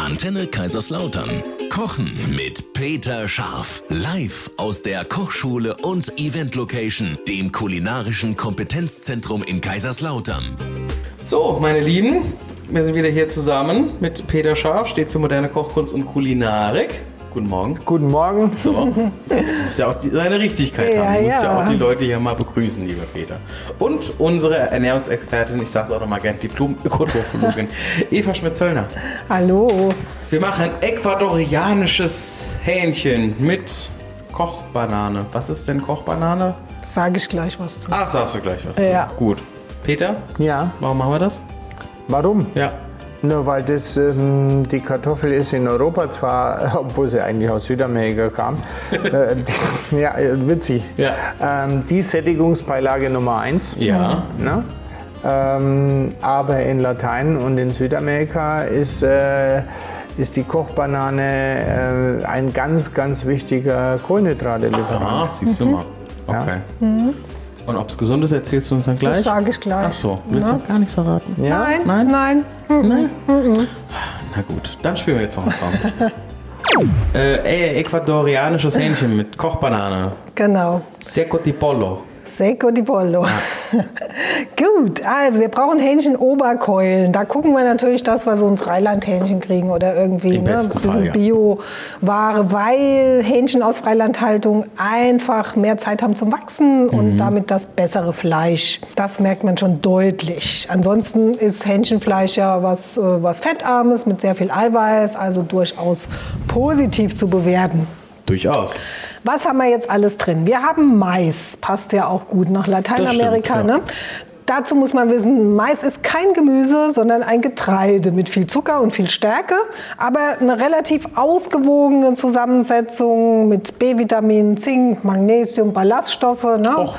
Antenne Kaiserslautern. Kochen mit Peter Scharf. Live aus der Kochschule und Event Location, dem kulinarischen Kompetenzzentrum in Kaiserslautern. So, meine Lieben, wir sind wieder hier zusammen mit Peter Scharf, steht für moderne Kochkunst und Kulinarik. Guten Morgen. Guten Morgen. So, das muss ja auch die, seine Richtigkeit Ja, haben. Du musst ja. ja. auch die Leute hier mal begrüßen, lieber Peter. Und unsere Ernährungsexpertin, ich sage es auch nochmal gerne, Diplom-Ökotrophologin Eva Schmidt-Zöllner. Hallo. Wir machen ecuadorianisches Hähnchen mit Kochbanane. Was ist denn Kochbanane? Sage ich gleich was zu. Ach, sagst du gleich was. Ja. zu. Gut. Peter, Ja, warum machen wir das? warum? Ja. Nur weil das, ähm, die Kartoffel ist in Europa zwar, obwohl sie eigentlich aus Südamerika kam, äh, die, ja, witzig. Ja. Ähm, die Sättigungsbeilage Nummer eins. Ja. Ne? Ähm, aber in Latein und in Südamerika ist, äh, ist die Kochbanane äh, ein ganz, ganz wichtiger Kohlenhydratelieferant. Ah, siehst du mal. Okay. Und ob es gesund ist, erzählst du uns dann gleich? Das sage ich gleich. Ach so, willst du noch gar nichts verraten? Ja? Nein, Nein? nein. Na gut, dann spielen wir jetzt noch einen Song. äh, ecuadorianisches Hähnchen mit Kochbanane. Genau. Seco di Pollo. Seco di Pollo. Gut, also wir brauchen Hähnchen-Oberkeulen. Da gucken wir natürlich, dass wir so ein Freilandhähnchen kriegen oder irgendwie Im ne, ein bisschen ja. Bio-Ware, weil Hähnchen aus Freilandhaltung einfach mehr Zeit haben zum Wachsen Mhm. und damit das bessere Fleisch. Das merkt man schon deutlich. Ansonsten ist Hähnchenfleisch ja was, äh, was Fettarmes mit sehr viel Eiweiß, also durchaus positiv zu bewerten. Durchaus. Was haben wir jetzt alles drin? Wir haben Mais, passt ja auch gut nach Lateinamerika. Das stimmt, ja. ne? Dazu muss man wissen, Mais ist kein Gemüse, sondern ein Getreide mit viel Zucker und viel Stärke, aber eine relativ ausgewogene Zusammensetzung mit B-Vitamin, Zink, Magnesium, Ballaststoffe. Ne? Och.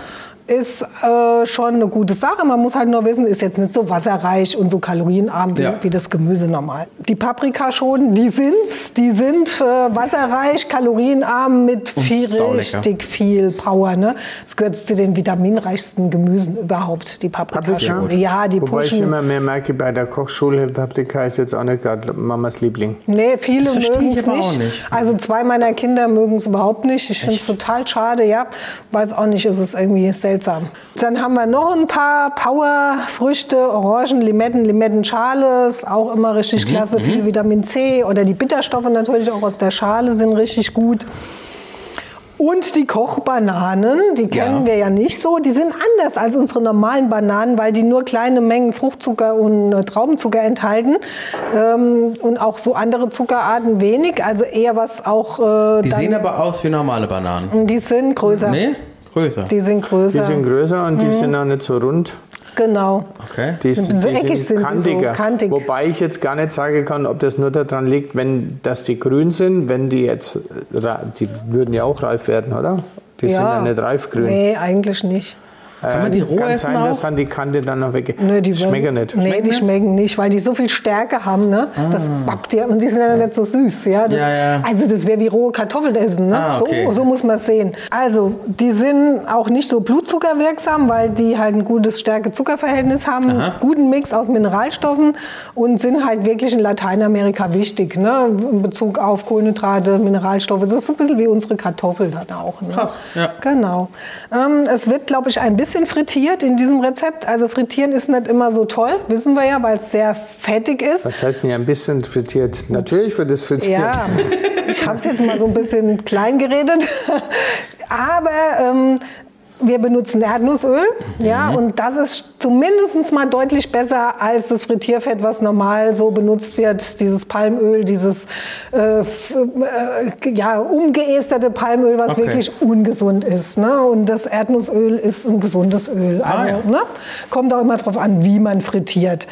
Ist äh, schon eine gute Sache. Man muss halt nur wissen, ist jetzt nicht so wasserreich und so kalorienarm wie, Ja. wie das Gemüse normal. Die Paprikaschoten, die sind's. Die sind äh, wasserreich, kalorienarm mit viel richtig viel Power. Ne? Es gehört zu den vitaminreichsten Gemüsen überhaupt, die Paprika? Paprikaschoten. Ja, die Wobei ich pushen. immer mehr merke, bei der Kochschule, Paprika ist jetzt auch nicht gerade Mamas Liebling. Nee, viele Das mögen ich es nicht. nicht. Also zwei meiner Kinder mögen es überhaupt nicht. Ich finde es total schade, ja. Weiß auch nicht, ist es irgendwie seltsam. Dann haben wir noch ein paar Powerfrüchte, Orangen, Limetten, Limettenschale ist auch immer richtig Mhm, klasse, viel Vitamin C oder die Bitterstoffe natürlich auch aus der Schale sind richtig gut. Und die Kochbananen, die kennen Ja. wir ja nicht so, die sind anders als unsere normalen Bananen, weil die nur kleine Mengen Fruchtzucker und äh, Traubenzucker enthalten ähm, und auch so andere Zuckerarten wenig, also eher was auch. Äh, Die sehen aber aus wie normale Bananen. die sind größer. Nee? Größer. Die sind größer. Die sind größer und die sind auch nicht so rund. genau. Okay. Die, So die eckig sind die so, kantiger. kantig. Wobei ich jetzt gar nicht sagen kann, ob das nur daran liegt, wenn, dass die grün sind, wenn die jetzt, die würden ja auch reif werden, oder? Die sind ja nicht reifgrün. Nee, eigentlich nicht. Kann man die roh Kann essen sein, dass auch? dann die Kante dann noch weg Nö, die Schmecken nicht. Nee, Schmecken die nicht? schmecken nicht, weil die so viel Stärke haben. Ne? Das backt ja und die sind ja nicht so süß. Ja? Das, Ah. Ja, ja. Also das wäre wie rohe Kartoffeln essen. Ne? Ah, okay. so, so muss man es sehen. Also die sind auch nicht so blutzuckerwirksam, weil die halt ein gutes Stärke-Zucker-Verhältnis haben, Aha. guten Mix aus Mineralstoffen und sind halt wirklich in Lateinamerika wichtig. Ne? In Bezug auf Kohlenhydrate, Mineralstoffe. Das ist so ein bisschen wie unsere Kartoffel dann auch. Ne? Krass, ja. Genau. Ähm, es wird, glaube ich, ein bisschen frittiert in diesem Rezept. Also frittieren ist nicht immer so toll, wissen wir ja, weil es sehr fettig ist. Was heißt denn ein bisschen frittiert? Natürlich wird es frittiert. Ja, ich habe es jetzt mal so ein bisschen klein geredet. Aber ähm, wir benutzen Erdnussöl, ja, und das ist zumindest mal deutlich besser als das Frittierfett, was normal so benutzt wird, dieses Palmöl, dieses äh, äh, ja, umgeesterte Palmöl, was Okay. wirklich ungesund ist. Ne? Und das Erdnussöl ist ein gesundes Öl. Ah, Also, ja. ne? Kommt auch immer darauf an, wie man frittiert.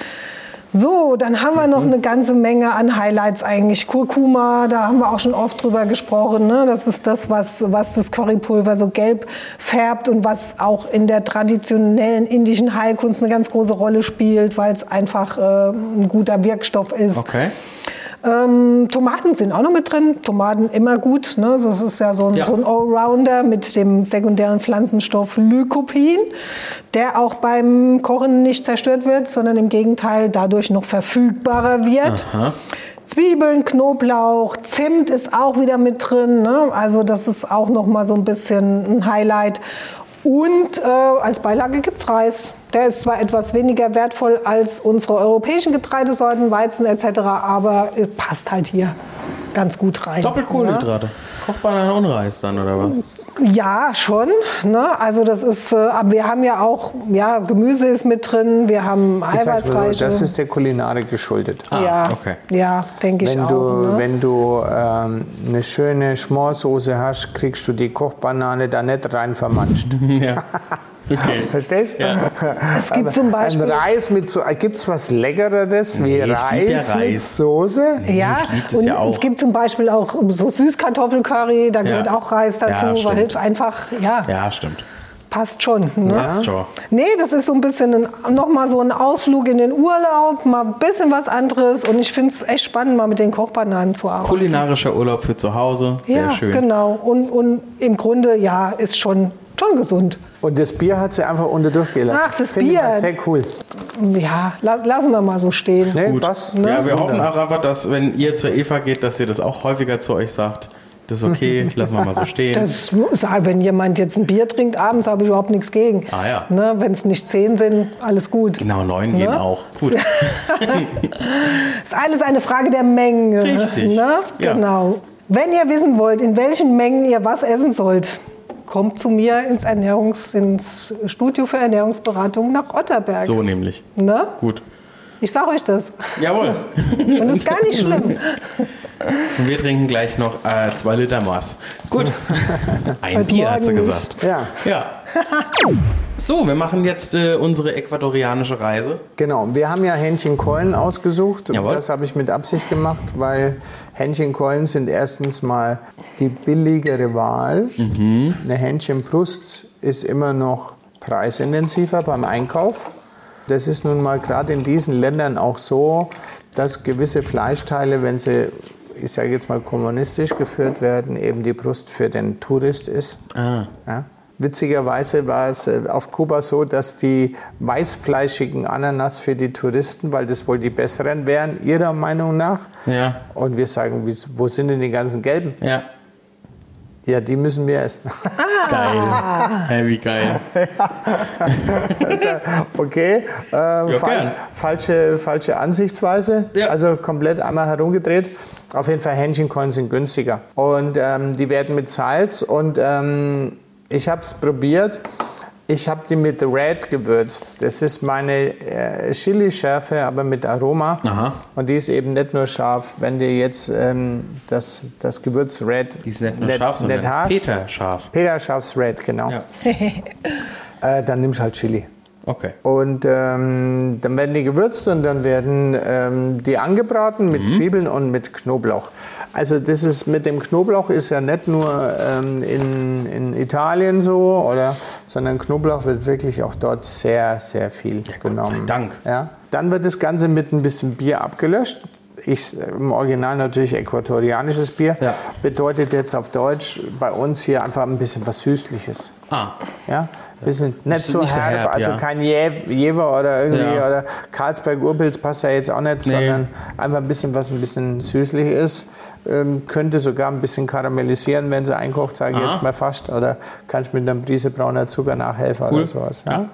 So, dann haben wir noch eine ganze Menge an Highlights eigentlich. Kurkuma, da haben wir auch schon oft drüber gesprochen. Ne? Das ist das, was, was das Currypulver so gelb färbt und was auch in der traditionellen indischen Heilkunst eine ganz große Rolle spielt, weil es einfach äh, ein guter Wirkstoff ist. Okay. Ähm, Tomaten sind auch noch mit drin. Tomaten immer gut. Ne? Das ist ja so ein, Ja. so ein Allrounder mit dem sekundären Pflanzenstoff Lycopin, der auch beim Kochen nicht zerstört wird, sondern im Gegenteil dadurch noch verfügbarer wird. Aha. Zwiebeln, Knoblauch, Zimt ist auch wieder mit drin. Ne? Also das ist auch noch mal so ein bisschen ein Highlight. Und äh, als Beilage gibt es Reis. Der ist zwar etwas weniger wertvoll als unsere europäischen Getreidesorten, Weizen etc., aber es passt halt hier ganz gut rein. Doppelkohlenhydrate. Ja? Kochbananen und Reis dann, oder was? Ja, schon. Ne? Also das ist, äh, aber wir haben ja auch, ja, Gemüse ist mit drin, wir haben Eiweißreiche. Das ist der Kulinarik geschuldet. Ah, ja, okay. ja denke ich wenn auch. Du, ne? Wenn du ähm, eine schöne Schmorsoße hast, kriegst du die Kochbanane da nicht rein vermanscht. ja. Okay. Verstehst du? Ja. Es gibt zum Beispiel. Ein Reis mit so. Gibt es was Leckereres wie Nee, lieb ja Reis, mit Reis. Soße? Ja, ich lieb das und ja auch. es gibt zum Beispiel auch so Süßkartoffelcurry, da gehört auch Reis dazu, Ja, weil stimmt. es einfach, ja, Ja, stimmt. passt schon. Ne? Passt schon. Nee, das ist so ein bisschen ein, nochmal so ein Ausflug in den Urlaub, mal ein bisschen was anderes und ich finde es echt spannend, mal mit den Kochbananen zu arbeiten. Kulinarischer Urlaub für zu Hause. Sehr ja, schön. genau. Und, und im Grunde, ja, ist schon, schon gesund. Und das Bier hat sie einfach unter durchgelassen. Ach, das Finde Bier. Ich sehr cool. Ja, la lassen wir mal so stehen. Ne? Gut. Was? Ja, wir Ne? hoffen auch einfach, dass wenn ihr zur Eva geht, dass ihr das auch häufiger zu euch sagt. Das ist okay, lassen wir mal so stehen. Das, sag, wenn jemand jetzt ein Bier trinkt abends, habe ich überhaupt nichts gegen. Ah, ja. Ne, wenn es nicht zehn sind, alles gut. genau, neun gehen Ne? auch. Gut. Ist alles eine Frage der Menge. Richtig. Ne? Ja. Genau. Wenn ihr wissen wollt, in welchen Mengen ihr was essen sollt, kommt zu mir ins, Ernährungs-, ins Studio für Ernährungsberatung nach Otterberg. So nämlich. Ne? Gut. Ich sage euch das. Jawohl. Und das ist gar nicht schlimm. Und wir trinken gleich noch äh, zwei Liter Maß. Gut. Ein Heute Bier, hat sie gesagt. Ja, Ja. So, wir machen jetzt äh, unsere äquatorianische Reise. genau. Wir haben ja Hähnchenkeulen ausgesucht. Und Jawohl. das habe ich mit Absicht gemacht, weil Hähnchenkeulen sind erstens mal die billigere Wahl. Mhm. Eine Hähnchenbrust ist immer noch preisintensiver beim Einkauf. Das ist nun mal gerade in diesen Ländern auch so, dass gewisse Fleischteile, wenn sie, ich sage jetzt mal, kommunistisch geführt werden, eben die Brust für den Tourist ist. Ah. Ja. Witzigerweise war es äh, auf Kuba so, dass die weißfleischigen Ananas für die Touristen, weil das wohl die besseren wären, ihrer Meinung nach. Ja. Und wir sagen, wo sind denn die ganzen gelben? Ja. Ja, die müssen wir essen. Geil. Hey, wie geil. Okay, äh, falsch, gern. falsche, falsche Ansichtsweise. Ja. Also komplett einmal herumgedreht. Auf jeden Fall Hähnchenkorn sind günstiger. Und ähm, die werden mit Salz und ähm, ich habe es probiert. Ich habe die mit Red gewürzt. Das ist meine äh, Chili-Schärfe, aber mit Aroma. Aha. Und die ist eben nicht nur scharf. Wenn du jetzt ähm, das, das Gewürz Red Die ist nicht nur scharf, sondern hast, Peter scharf. Peter scharfs Red, genau. Ja. Äh, dann nimmst du halt Chili. Okay. Und ähm, dann werden die gewürzt und dann werden ähm, die angebraten mit Zwiebeln und mit Knoblauch. Also das ist mit dem Knoblauch ist ja nicht nur ähm, in, in Italien so, oder, sondern Knoblauch wird wirklich auch dort sehr, sehr viel Gott genommen. sei Dank. Ja. Dann wird das Ganze mit ein bisschen Bier abgelöscht. Ich, Im Original natürlich äquatorianisches Bier. Ja. Bedeutet jetzt auf Deutsch bei uns hier einfach ein bisschen was Süßliches. Ah, Ja, bisschen nicht Bisschen so nicht so herb, herb, also ja. kein Jev- Jever oder irgendwie Ja. oder Karlsberg Urpilz passt ja jetzt auch nicht, Nee. sondern einfach ein bisschen was ein bisschen süßlich ist. Ähm, könnte sogar ein bisschen karamellisieren, wenn sie einkocht, sage ich Aha. jetzt mal fast. Oder kannst mit einer Prise brauner Zucker nachhelfen Cool. oder sowas. Ja. Ja.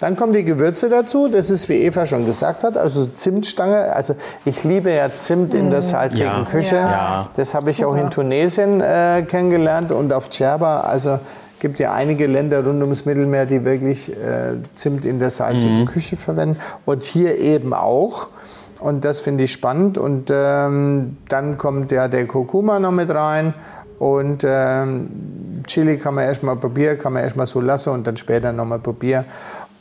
Dann kommen die Gewürze dazu. Das ist, wie Eva schon gesagt hat, also Zimtstange. Also ich liebe ja Zimt in der salzigen Ja. Küche. Ja. Das habe ich auch in Tunesien äh, kennengelernt und auf Djerba. Also gibt ja einige Länder rund ums Mittelmeer, die wirklich äh, Zimt in der salzigen Küche verwenden. Und hier eben auch. Und das finde ich spannend. Und ähm, dann kommt ja der Kurkuma noch mit rein. Und ähm, Chili kann man erstmal probieren, kann man erstmal so lassen und dann später nochmal probieren.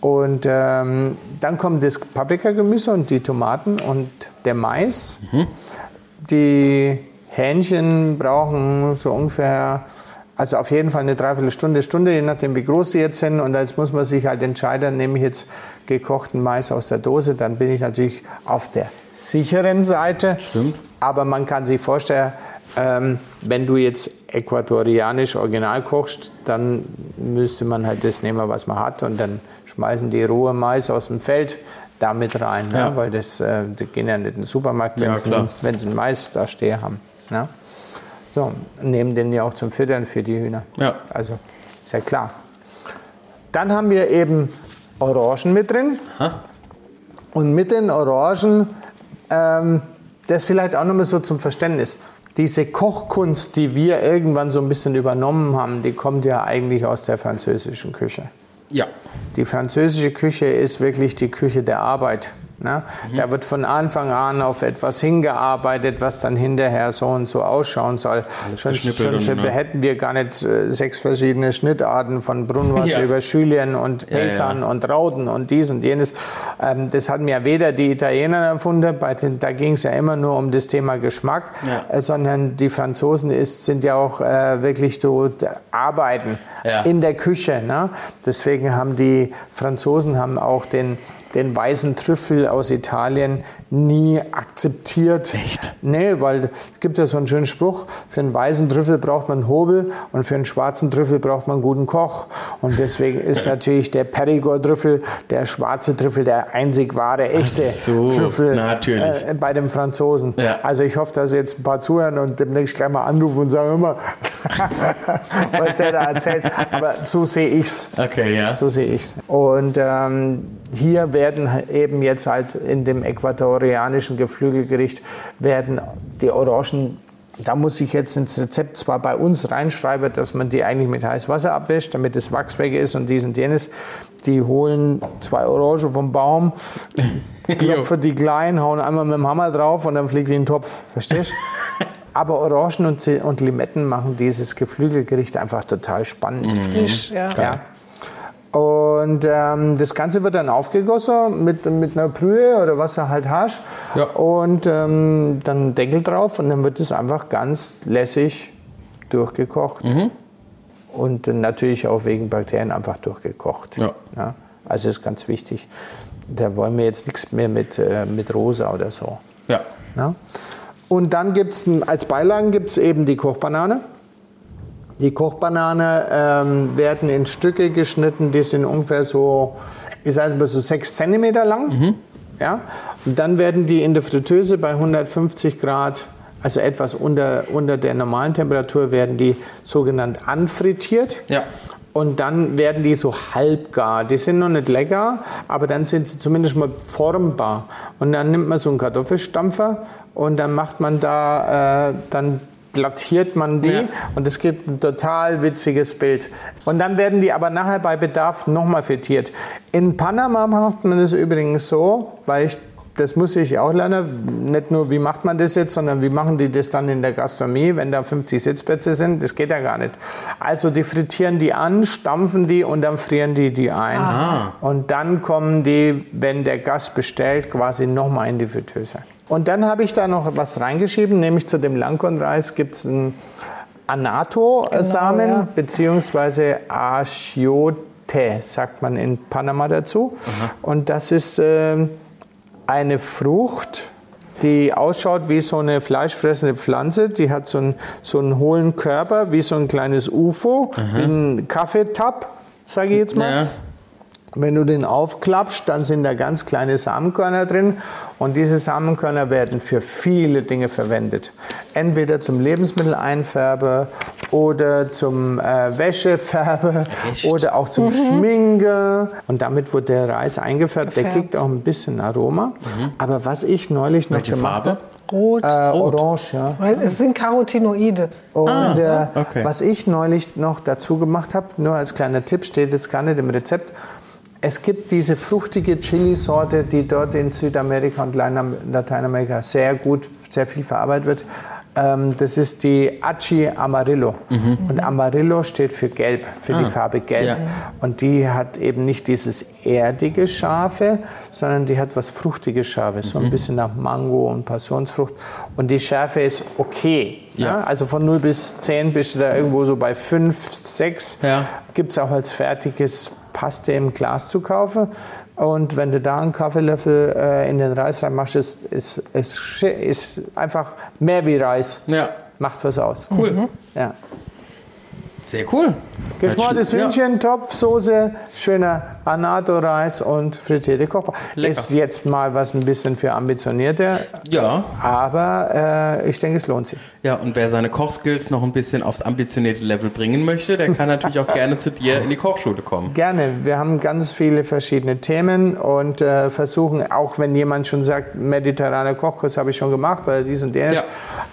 Und ähm, dann kommt das Paprikagemüse und die Tomaten und der Mais. Die Hähnchen brauchen so ungefähr, also auf jeden Fall eine Dreiviertelstunde, Stunde, je nachdem wie groß sie jetzt sind. Und jetzt muss man sich halt entscheiden, nehme ich jetzt gekochten Mais aus der Dose, dann bin ich natürlich auf der sicheren Seite. Stimmt. Aber man kann sich vorstellen, ähm, wenn du jetzt äquatorianisch original kochst, dann müsste man halt das nehmen, was man hat. Und dann schmeißen die rohe Mais aus dem Feld da mit rein, Ja. ne? weil das, äh, die gehen ja nicht in den Supermarkt, Ja, wenn wenn sie einen Mais da stehen haben. Ne? So, nehmen den ja auch zum Füttern für die Hühner. Ja. Also, ist ja klar. Dann haben wir eben Orangen mit drin. Und mit den Orangen, ähm, das vielleicht auch nochmal so zum Verständnis. Diese Kochkunst, die wir irgendwann so ein bisschen übernommen haben, die kommt ja eigentlich aus der französischen Küche. Ja. Die französische Küche ist wirklich die Küche der Arbeit. Ne? Da wird von Anfang an auf etwas hingearbeitet, was dann hinterher so und so ausschauen soll. Schon, geschnippelt schon, und, ne? hätten wir gar nicht äh, sechs verschiedene Schnittarten von Brunwasser Ja. über Julien und Ja, ja. Paysan und Rauten und dies und jenes. Ähm, das hatten ja weder die Italiener erfunden, bei den, da ging es ja immer nur um das Thema Geschmack, Ja. äh, sondern die Franzosen ist, sind ja auch äh, wirklich so Arbeiten Ja. in der Küche. Ne? Deswegen haben die Franzosen haben auch den, den weißen Trüffel aus Italien nie akzeptiert. Echt? Nee, weil es gibt ja so einen schönen Spruch, für einen weißen Trüffel braucht man einen Hobel und für einen schwarzen Trüffel braucht man einen guten Koch. Und deswegen ist natürlich der Perigord-Trüffel, der schwarze Trüffel, der einzig wahre, echte so, Trüffel natürlich. Äh, bei den Franzosen. Ja. Also ich hoffe, dass jetzt ein paar zuhören und demnächst gleich mal anrufen und sagen immer, was der da erzählt. Aber so sehe ich's. Okay, ja. So sehe ich's. Und ähm, hier werden eben jetzt halt in dem äquatorianischen Geflügelgericht werden die Orangen da muss ich jetzt ins Rezept zwar bei uns reinschreiben, dass man die eigentlich mit heißem Wasser abwäscht, damit das Wachs weg ist und dies und jenes. Die holen zwei Orangen vom Baum, klopfen die klein, hauen einmal mit dem Hammer drauf und dann fliegt die in den Topf. Verstehst du? Aber Orangen und, und Limetten machen dieses Geflügelgericht einfach total spannend. Frisch, ja. Ja. Und ähm, das Ganze wird dann aufgegossen mit, mit einer Brühe oder was du halt hast. Ja. Und ähm, dann Deckel drauf und dann wird es einfach ganz lässig durchgekocht. Und dann natürlich auch wegen Bakterien einfach durchgekocht. Ja. Also ist ganz wichtig. Da wollen wir jetzt nichts mehr mit, äh, mit Rosa oder so. Ja. Ja? Und dann gibt es als Beilagen gibt's eben die Kochbanane. Die Kochbanane ähm, werden in Stücke geschnitten, die sind ungefähr so, ich sage mal so 6 cm lang. Ja? Und dann werden die in der Fritteuse bei 150 Grad, also etwas unter, unter der normalen Temperatur, werden die sogenannt anfrittiert. Ja. Und dann werden die so halbgar. Die sind noch nicht lecker, aber dann sind sie zumindest mal formbar. Und dann nimmt man so einen Kartoffelstampfer und dann macht man da, äh, dann plattiert man die Ja. und es gibt ein total witziges Bild. Und dann werden die aber nachher bei Bedarf nochmal frittiert. In Panama macht man das übrigens so, weil ich das muss ich auch lernen. Nicht nur, wie macht man das jetzt, sondern wie machen die das dann in der Gastronomie, wenn da 50 Sitzplätze sind? Das geht ja gar nicht. Also die frittieren die an, stampfen die und dann frieren die die ein. Und dann kommen die, wenn der Gast bestellt, quasi nochmal in die Fritteuse. Und dann habe ich da noch was reingeschrieben, nämlich zu dem Langkornreis gibt es einen Anato-Samen ja. beziehungsweise Achiote, sagt man in Panama dazu. Und das ist ähm, eine Frucht, die ausschaut wie so eine fleischfressende Pflanze. Die hat so einen, so einen hohlen Körper, wie so ein kleines UFO, wie ein Kaffeetab, sage ich jetzt mal. Ja. Wenn du den aufklappst, dann sind da ganz kleine Samenkörner drin und diese Samenkörner werden für viele Dinge verwendet. Entweder zum Lebensmitteleinfärben oder zum äh, Wäschefärben Echt? oder auch zum Schminken. Und damit wird der Reis eingefärbt. Der Gefärbt. kriegt auch ein bisschen Aroma. Aber was ich neulich noch Welche gemacht habe, Rot. äh, orange, ja. Es sind Carotinoide. Und äh, okay. was ich neulich noch dazu gemacht habe, nur als kleiner Tipp, steht jetzt gar nicht im Rezept. Es gibt diese fruchtige Chili-Sorte, die dort in Südamerika und Latein- Lateinamerika sehr gut, sehr viel verarbeitet wird. Ähm, das ist die Achi Amarillo. Und Amarillo steht für Gelb, für die Farbe Gelb. Ja. Und die hat eben nicht dieses erdige Scharfe, sondern die hat was Fruchtiges Scharfes, so ein bisschen nach Mango und Passionsfrucht. Und die Schärfe ist okay. Ja. Ja. Also von 0 bis 10 bist du da irgendwo so bei 5, 6. Ja. Gibt es auch als fertiges Paste im Glas zu kaufen. Und wenn du da einen Kaffeelöffel äh, in den Reis reinmachst, ist es ist, ist, ist einfach mehr wie Reis. Ja. Macht was aus. Cool. Ja. Sehr cool. Geschmortes Ja. Hühnchen, Topfsoße, schöner Anato-Reis und frittierte Kochbar. Ist jetzt mal was ein bisschen für Ambitionierte, Ja, aber äh, ich denke, es lohnt sich. ja, und wer seine Kochskills noch ein bisschen aufs ambitionierte Level bringen möchte, der kann natürlich auch gerne zu dir in die Kochschule kommen. Gerne. Wir haben ganz viele verschiedene Themen und äh, versuchen, auch wenn jemand schon sagt, mediterraner Kochkurs habe ich schon gemacht oder dies und jenes. Ja.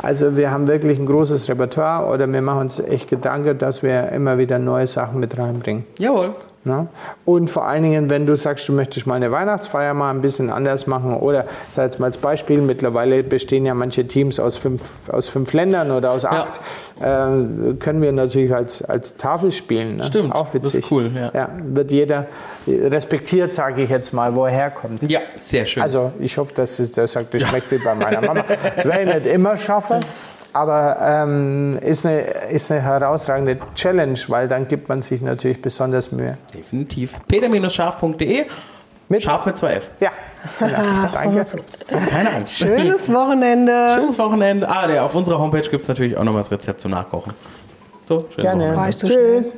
Also wir haben wirklich ein großes Repertoire oder wir machen uns echt Gedanken, dass wir immer wieder neue Sachen mit reinbringen. Jawohl. Ne? Und vor allen Dingen, wenn du sagst, du möchtest mal eine Weihnachtsfeier mal ein bisschen anders machen oder, sag jetzt mal als Beispiel, mittlerweile bestehen ja manche Teams aus fünf, aus fünf Ländern oder aus acht, äh, können wir natürlich als, als Tafel spielen. Ne? Stimmt, Auch das witzig. ist cool, ja. wird jeder respektiert, sage ich jetzt mal, wo er herkommt. Ja, sehr schön. Also ich hoffe, dass es, der sagt, das schmeckt wie bei meiner Mama. Das werde ich nicht immer schaffen, aber ähm, ist, eine, ist eine herausragende Challenge, weil dann gibt man sich natürlich besonders Mühe. Definitiv. peter-scharf.de. Mit- Scharf mit zwei F. Ja, genau. Ich sag danke. Keine Angst. Schönes Wochenende. Schönes Wochenende. Ah, der, auf unserer Homepage gibt es natürlich auch noch mal das Rezept zum Nachkochen. So, schönes Gerne. Wochenende. Tschüss.